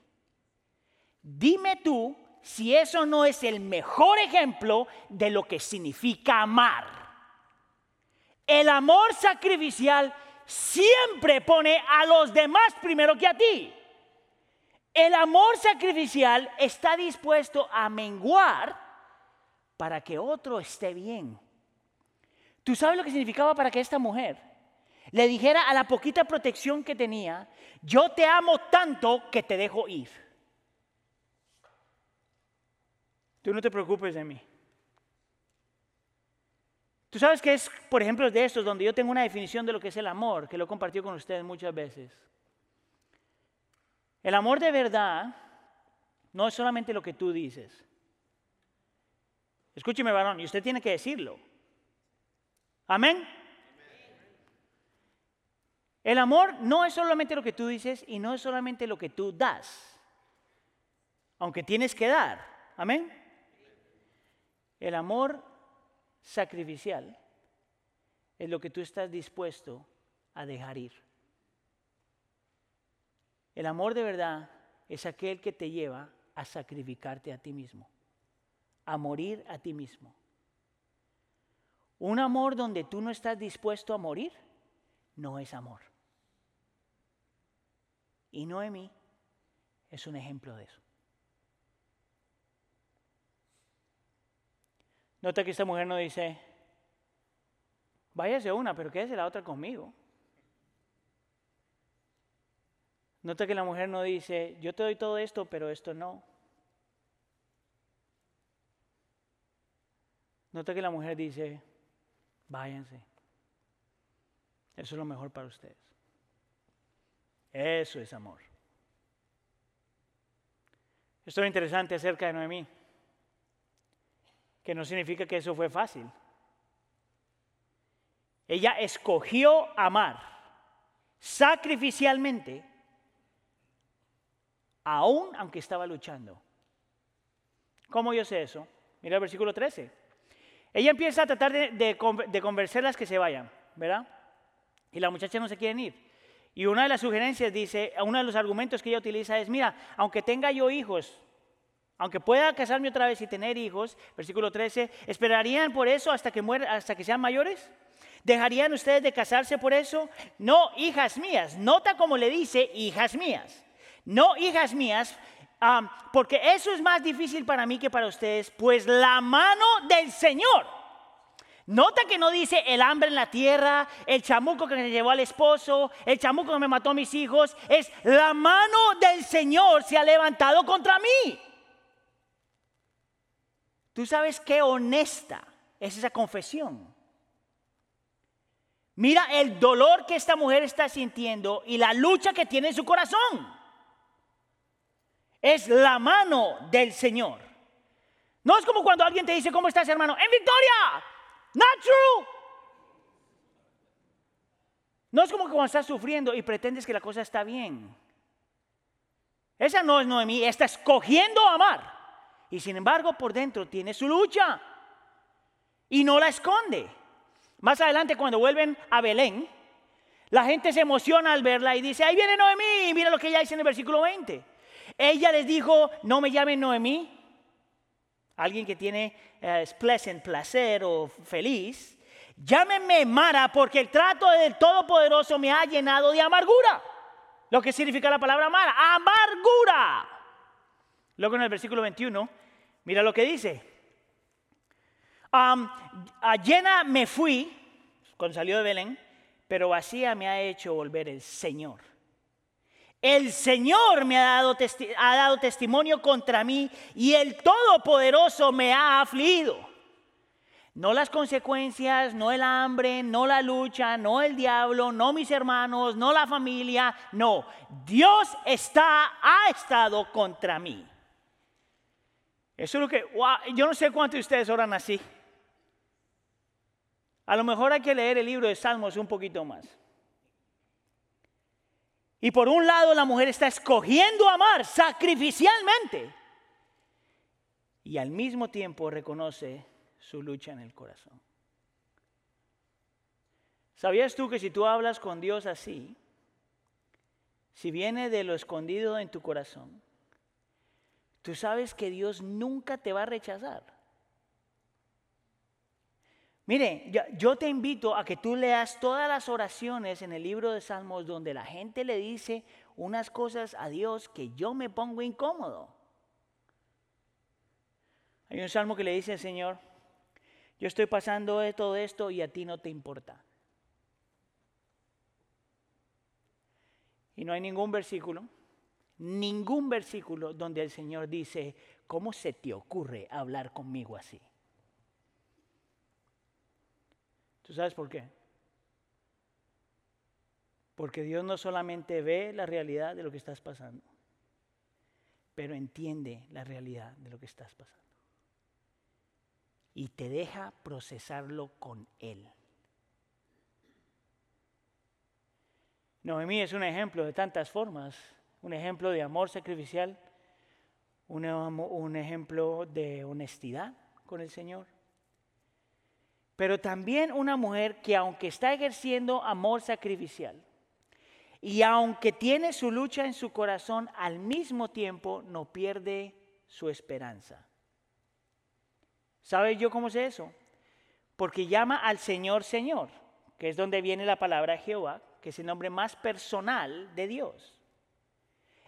Dime tú si eso no es el mejor ejemplo de lo que significa amar. El amor sacrificial siempre pone a los demás primero que a ti. El amor sacrificial está dispuesto a menguar para que otro esté bien. ¿Tú sabes lo que significaba para que esta mujer le dijera a la poquita protección que tenía, yo te amo tanto que te dejo ir? Tú no te preocupes de mí. Tú sabes que es, por ejemplo, de estos donde yo tengo una definición de lo que es el amor, que lo he compartido con ustedes muchas veces. El amor de verdad no es solamente lo que tú dices. Escúcheme, varón, y usted tiene que decirlo. Amén. El amor no es solamente lo que tú dices y no es solamente lo que tú das, aunque tienes que dar. Amén. El amor sacrificial es lo que tú estás dispuesto a dejar ir. El amor de verdad es aquel que te lleva a sacrificarte a ti mismo, a morir a ti mismo. Un amor donde tú no estás dispuesto a morir no es amor. Y Noemí es un ejemplo de eso. Nota que esta mujer no dice, váyase una, pero quédese la otra conmigo. Nota que la mujer no dice, yo te doy todo esto, pero esto no. Nota que la mujer dice, váyanse. Eso es lo mejor para ustedes. Eso es amor. Esto es interesante acerca de Noemí que no significa que eso fue fácil. Ella escogió amar sacrificialmente, aún aunque estaba luchando. ¿Cómo yo sé eso? Mira el versículo 13. Ella empieza a tratar de, de, convencerlas que se vayan, ¿verdad? Y la muchacha no se quieren ir. Y una de las sugerencias dice, uno de los argumentos que ella utiliza es, mira, aunque tenga yo hijos, aunque pueda casarme otra vez y tener hijos, versículo 13, ¿esperarían por eso hasta que, hasta que sean mayores? ¿Dejarían ustedes de casarse por eso? No, hijas mías. Nota como le dice, hijas mías. No, hijas mías, porque eso es más difícil para mí que para ustedes, pues la mano del Señor. Nota que no dice el hambre en la tierra, el chamuco que se llevó al esposo, el chamuco que me mató a mis hijos, es la mano del Señor se ha levantado contra mí. Tú sabes qué honesta es esa confesión. Mira el dolor que esta mujer está sintiendo y la lucha que tiene en su corazón. Es la mano del Señor. No es como cuando alguien te dice, ¿cómo estás hermano? En victoria. Not true. No es como cuando estás sufriendo y pretendes que la cosa está bien. Esa no es Noemí, está escogiendo amar. Y sin embargo, por dentro tiene su lucha. Y no la esconde. Más adelante, cuando vuelven a Belén, la gente se emociona al verla y dice, ahí viene Noemí. mira lo que ella dice en el versículo 20. Ella les dijo, no me llamen Noemí. Alguien que tiene eh, pleasant, placer o feliz. Llámenme Mara porque el trato del Todopoderoso me ha llenado de amargura. Lo que significa la palabra Mara, amargura. Luego en el versículo 21 Mira lo que dice. a llena me fui cuando salió de Belén, pero vacía me ha hecho volver el Señor. El Señor me ha dado, ha dado testimonio contra mí y el Todopoderoso me ha afligido. No las consecuencias, no el hambre, no la lucha, no el diablo, no mis hermanos, no la familia, no. Dios está, ha estado contra mí. Eso es lo que, yo no sé cuántos de ustedes oran así. A lo mejor hay que leer el libro de Salmos un poquito más. Y por un lado la mujer está escogiendo amar sacrificialmente y al mismo tiempo reconoce su lucha en el corazón. ¿Sabías tú que si tú hablas con Dios así, si viene de lo escondido en tu corazón, tú sabes que Dios nunca te va a rechazar? Mire, yo, te invito a que tú leas todas las oraciones en el libro de Salmos donde la gente le dice unas cosas a Dios que yo me pongo incómodo. Hay un salmo que le dice Señor, yo estoy pasando de todo esto y a ti no te importa. Y no hay ningún versículo, ningún versículo donde el Señor dice, ¿cómo se te ocurre hablar conmigo así? ¿Tú sabes por qué? Porque Dios no solamente ve la realidad de lo que estás pasando, pero entiende la realidad de lo que estás pasando. Y te deja procesarlo con Él. Noemí es un ejemplo de tantas formas, un ejemplo de amor sacrificial, un, un ejemplo de honestidad con el Señor pero también una mujer que aunque está ejerciendo amor sacrificial y aunque tiene su lucha en su corazón, al mismo tiempo no pierde su esperanza. ¿Sabe yo cómo sé eso? Porque llama al Señor Señor, que es donde viene la palabra Jehová, que es el nombre más personal de Dios.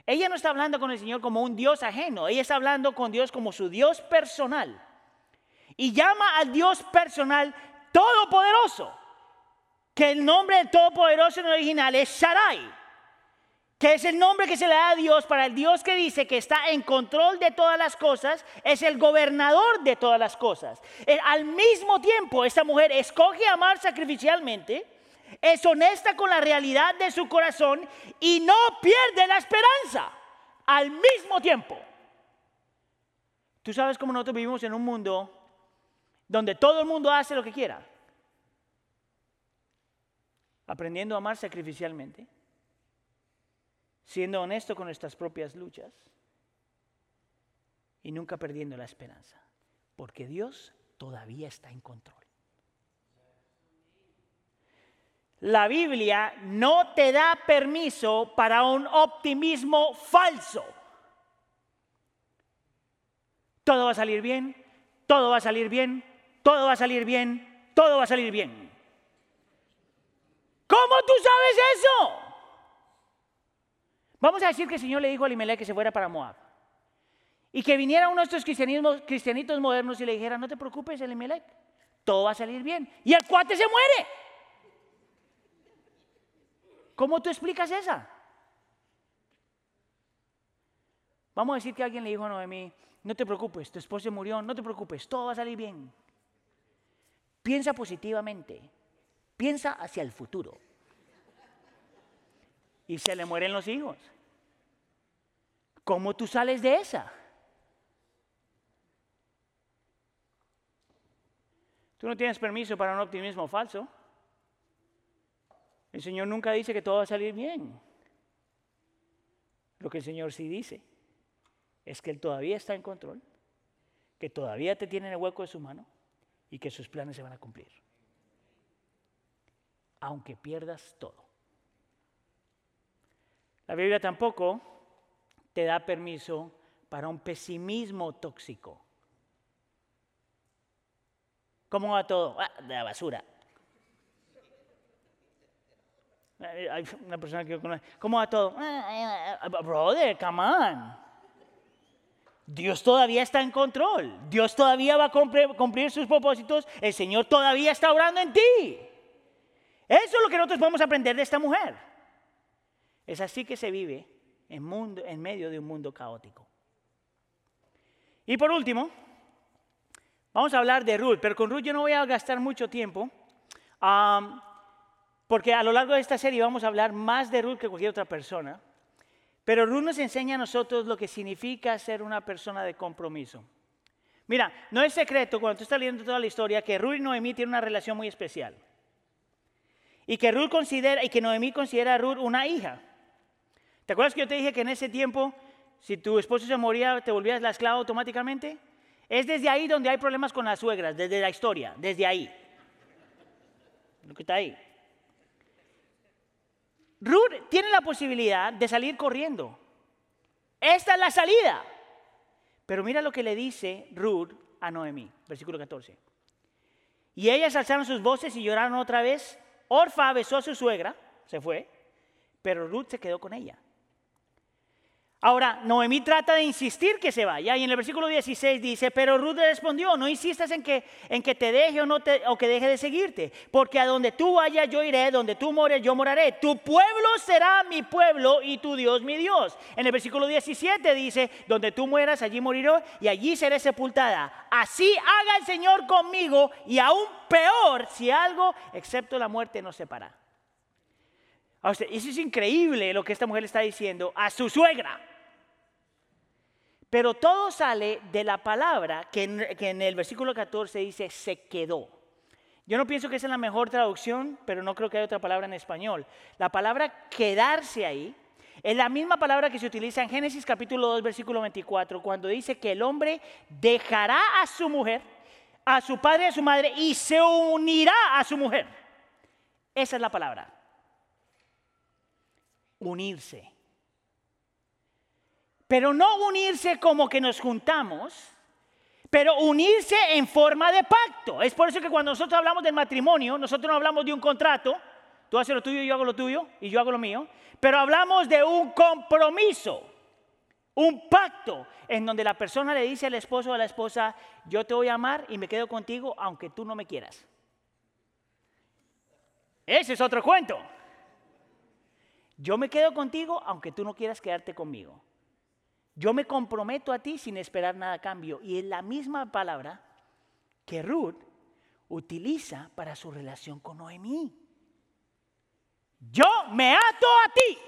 Ella no está hablando con el Señor como un Dios ajeno, ella está hablando con Dios como su Dios personal y llama al Dios personal todopoderoso, que el nombre del todopoderoso en el original es Sharai, que es el nombre que se le da a Dios para el Dios que dice que está en control de todas las cosas, es el gobernador de todas las cosas. Eh, al mismo tiempo, esta mujer escoge amar sacrificialmente, es honesta con la realidad de su corazón y no pierde la esperanza al mismo tiempo. Tú sabes cómo nosotros vivimos en un mundo donde todo el mundo hace lo que quiera, aprendiendo a amar sacrificialmente, siendo honesto con nuestras propias luchas y nunca perdiendo la esperanza, porque Dios todavía está en control. La Biblia no te da permiso para un optimismo falso. Todo va a salir bien, todo va a salir bien, todo va a salir bien, todo va a salir bien. ¿Cómo tú sabes eso? Vamos a decir que el Señor le dijo a Elimelech que se fuera para Moab. Y que viniera uno de estos cristianitos modernos y le dijera, no te preocupes, Elimelech, todo va a salir bien. Y el cuate se muere. ¿Cómo tú explicas esa? Vamos a decir que alguien le dijo a Noemí, no te preocupes, tu esposo murió, no te preocupes, todo va a salir bien. Piensa positivamente, piensa hacia el futuro. Y se le mueren los hijos. ¿Cómo tú sales de esa? Tú no tienes permiso para un optimismo falso. El Señor nunca dice que todo va a salir bien. Lo que el Señor sí dice es que Él todavía está en control, que todavía te tiene en el hueco de su mano y que sus planes se van a cumplir. Aunque pierdas todo. La Biblia tampoco te da permiso para un pesimismo tóxico. ¿Cómo va todo? Ah, de la basura. Hay una persona que conoce. ¿Cómo va todo? Ah, ah, brother, come on. Dios todavía está en control. Dios todavía va a cumplir, sus propósitos. El Señor todavía está orando en ti. Eso es lo que nosotros podemos aprender de esta mujer. Es así que se vive en, medio de un mundo caótico. Y por último, Vamos a hablar de Ruth, pero con Ruth yo no voy a gastar mucho tiempo, porque a lo largo de esta serie vamos a hablar más de Ruth que cualquier otra persona. Pero Ruth nos enseña a nosotros lo que significa ser una persona de compromiso. Mira, no es secreto cuando tú estás leyendo toda la historia que Ruth y Noemí tienen una relación muy especial. Y que Ruth considera y que Noemí considera a Ruth una hija. ¿Te acuerdas que yo te dije que en ese tiempo si tu esposo se moría te volvías la esclava automáticamente? Es desde ahí donde hay problemas con las suegras, desde la historia, desde ahí. Lo que está ahí. Ruth tiene la posibilidad de salir corriendo. Esta es la salida. Pero mira lo que le dice Ruth a Noemí, versículo 14. Y ellas alzaron sus voces y lloraron otra vez. Orfa besó a su suegra, se fue, pero Ruth se quedó con ella. Ahora, Noemí trata de insistir que se vaya y en el versículo 16 dice, pero Ruth le respondió, no insistas en que, en que te deje o, no o que deje de seguirte, porque a donde tú vayas yo iré, donde tú mores yo moraré, tu pueblo será mi pueblo y tu Dios mi Dios. En el versículo 17 dice, donde tú mueras allí moriré y allí seré sepultada. Así haga el Señor conmigo y aún peor si algo excepto la muerte nos separa. Eso es increíble lo que esta mujer está diciendo a su suegra. Pero todo sale de la palabra que en, el versículo 14 dice se quedó. Yo no pienso que esa es la mejor traducción, pero no creo que haya otra palabra en español. La palabra quedarse ahí es la misma palabra que se utiliza en Génesis capítulo 2, versículo 24, cuando dice que el hombre dejará a su mujer, a su padre y a su madre, y se unirá a su mujer. Esa es la palabra. Unirse. Pero no unirse como que nos juntamos, pero unirse en forma de pacto. Es por eso que cuando nosotros hablamos del matrimonio, nosotros no hablamos de un contrato, tú haces lo tuyo yo hago lo tuyo y yo hago lo mío, pero hablamos de un compromiso, un pacto en donde la persona le dice al esposo o a la esposa, yo te voy a amar y me quedo contigo aunque tú no me quieras. Ese es otro cuento. Yo me quedo contigo aunque tú no quieras quedarte conmigo. Yo me comprometo a ti sin esperar nada a cambio. Y es la misma palabra que Ruth utiliza para su relación con Noemí. Yo me ato a ti.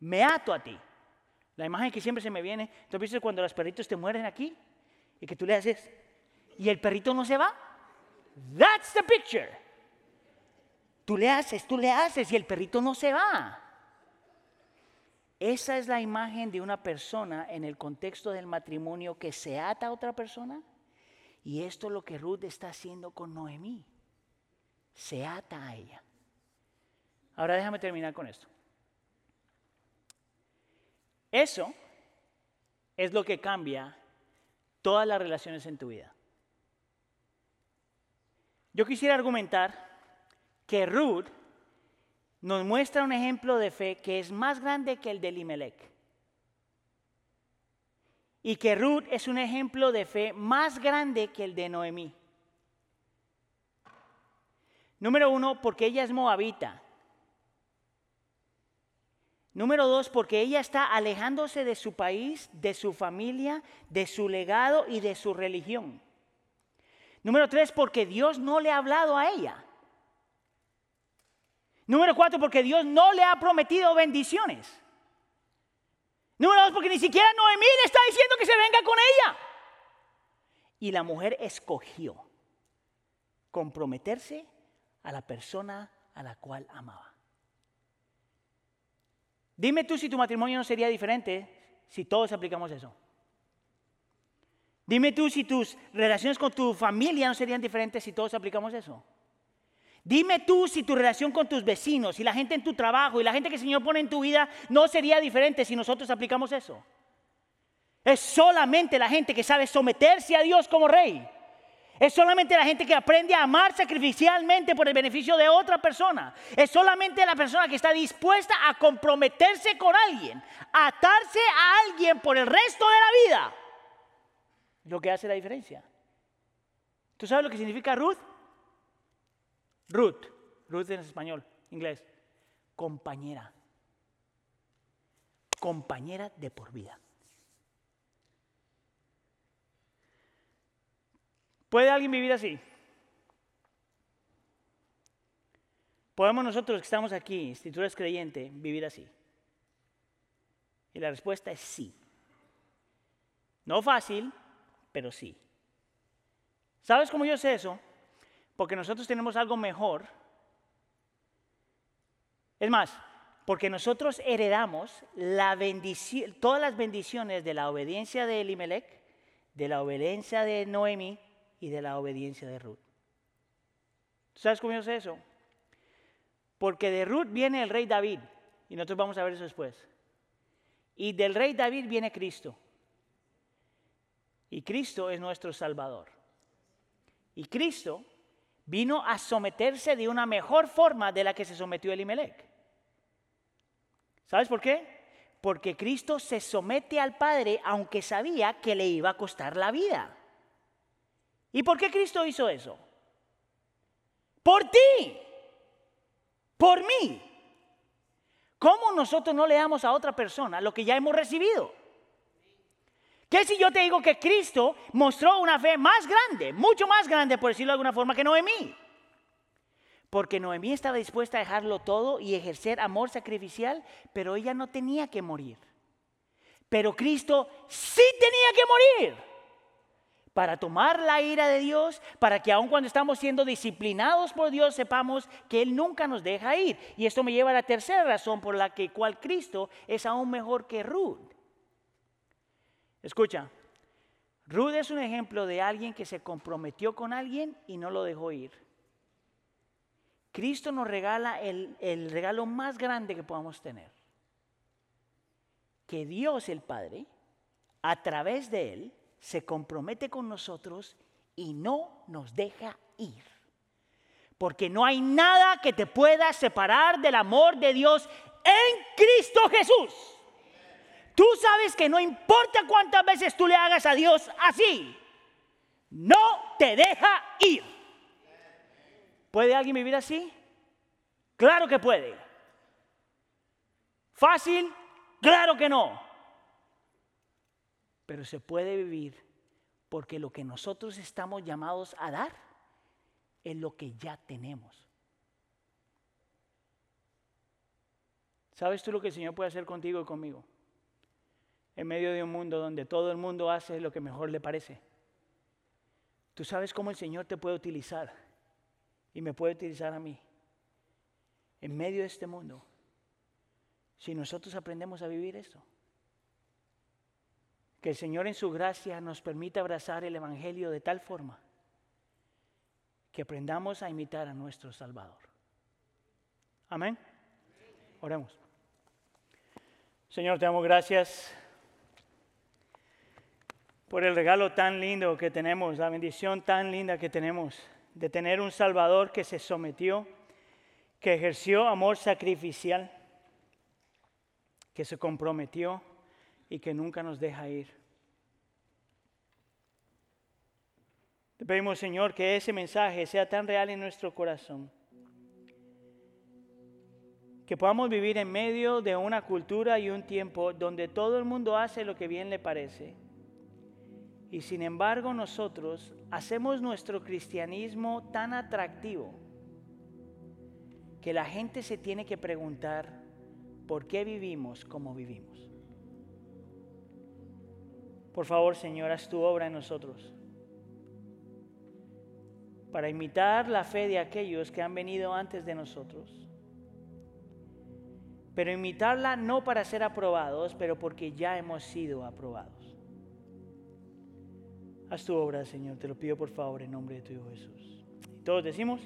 Me ato a ti. La imagen que siempre se me viene, ¿tú viste cuando los perritos te mueren aquí? Y que tú le haces, y el perrito no se va. That's the picture. Tú le haces, tú le haces y el perrito no se va. Esa es la imagen de una persona en el contexto del matrimonio que se ata a otra persona. Y esto es lo que Ruth está haciendo con Noemí. Se ata a ella. Ahora déjame terminar con esto. Eso es lo que cambia todas las relaciones en tu vida. Yo quisiera argumentar que Ruth nos muestra un ejemplo de fe que es más grande que el de Limelec. Y que Ruth es un ejemplo de fe más grande que el de Noemí. Número uno, porque ella es moabita. Número dos, porque ella está alejándose de su país, de su familia, de su legado y de su religión. Número tres, porque Dios no le ha hablado a ella. Número cuatro, porque Dios no le ha prometido bendiciones. Número dos, porque ni siquiera Noemí le está diciendo que se venga con ella. Y la mujer escogió comprometerse a la persona a la cual amaba. Dime tú si tu matrimonio no sería diferente si todos aplicamos eso. Dime tú si tus relaciones con tu familia no serían diferentes si todos aplicamos eso. Dime tú si tu relación con tus vecinos y la gente en tu trabajo y la gente que el Señor pone en tu vida no sería diferente si nosotros aplicamos eso. Es solamente la gente que sabe someterse a Dios como rey. Es solamente la gente que aprende a amar sacrificialmente por el beneficio de otra persona. Es solamente la persona que está dispuesta a comprometerse con alguien, a atarse a alguien por el resto de la vida. Lo que hace la diferencia. ¿Tú sabes lo que significa Ruth? Ruth, Ruth en español, inglés, compañera, compañera de por vida. ¿Puede alguien vivir así? ¿Podemos nosotros que estamos aquí, instituciones creyentes, vivir así? Y la respuesta es sí. No fácil, pero sí. ¿Sabes cómo yo sé eso? Porque nosotros tenemos algo mejor. Es más, porque nosotros heredamos la bendición, todas las bendiciones de la obediencia de Elimelech, de la obediencia de Noemi y de la obediencia de Ruth. ¿Sabes cómo eso? Porque de Ruth viene el rey David, y nosotros vamos a ver eso después. Y del rey David viene Cristo. Y Cristo es nuestro Salvador. Y Cristo vino a someterse de una mejor forma de la que se sometió Elimelech. ¿Sabes por qué? Porque Cristo se somete al Padre aunque sabía que le iba a costar la vida. ¿Y por qué Cristo hizo eso? Por ti, por mí. ¿Cómo nosotros no le damos a otra persona lo que ya hemos recibido? ¿Qué si yo te digo que Cristo mostró una fe más grande, mucho más grande, por decirlo de alguna forma, que Noemí? Porque Noemí estaba dispuesta a dejarlo todo y ejercer amor sacrificial, pero ella no tenía que morir. Pero Cristo sí tenía que morir para tomar la ira de Dios, para que aun cuando estamos siendo disciplinados por Dios sepamos que Él nunca nos deja ir. Y esto me lleva a la tercera razón por la que cual Cristo es aún mejor que Ruth. Escucha, Ruth es un ejemplo de alguien que se comprometió con alguien y no lo dejó ir. Cristo nos regala el, el regalo más grande que podamos tener. Que Dios el Padre, a través de Él, se compromete con nosotros y no nos deja ir. Porque no hay nada que te pueda separar del amor de Dios en Cristo Jesús. Tú sabes que no importa cuántas veces tú le hagas a Dios así, no te deja ir. ¿Puede alguien vivir así? Claro que puede. ¿Fácil? Claro que no. Pero se puede vivir porque lo que nosotros estamos llamados a dar es lo que ya tenemos. ¿Sabes tú lo que el Señor puede hacer contigo y conmigo? En medio de un mundo donde todo el mundo hace lo que mejor le parece. Tú sabes cómo el Señor te puede utilizar y me puede utilizar a mí en medio de este mundo si nosotros aprendemos a vivir esto. Que el Señor en su gracia nos permita abrazar el Evangelio de tal forma que aprendamos a imitar a nuestro Salvador. Amén. Oremos. Señor, te damos gracias por el regalo tan lindo que tenemos, la bendición tan linda que tenemos de tener un Salvador que se sometió que ejerció amor sacrificial, que se comprometió y que nunca nos deja ir. Te pedimos, Señor, que ese mensaje sea tan real en nuestro corazón, que podamos vivir en medio de una cultura y un tiempo donde todo el mundo hace lo que bien le parece. Y sin embargo nosotros hacemos nuestro cristianismo tan atractivo que la gente se tiene que preguntar por qué vivimos como vivimos. Por favor, Señor, haz tu obra en nosotros para imitar la fe de aquellos que han venido antes de nosotros. Pero imitarla no para ser aprobados, pero porque ya hemos sido aprobados. Haz tu obra, Señor, te lo pido por favor en nombre de tu Hijo Jesús. Y todos decimos...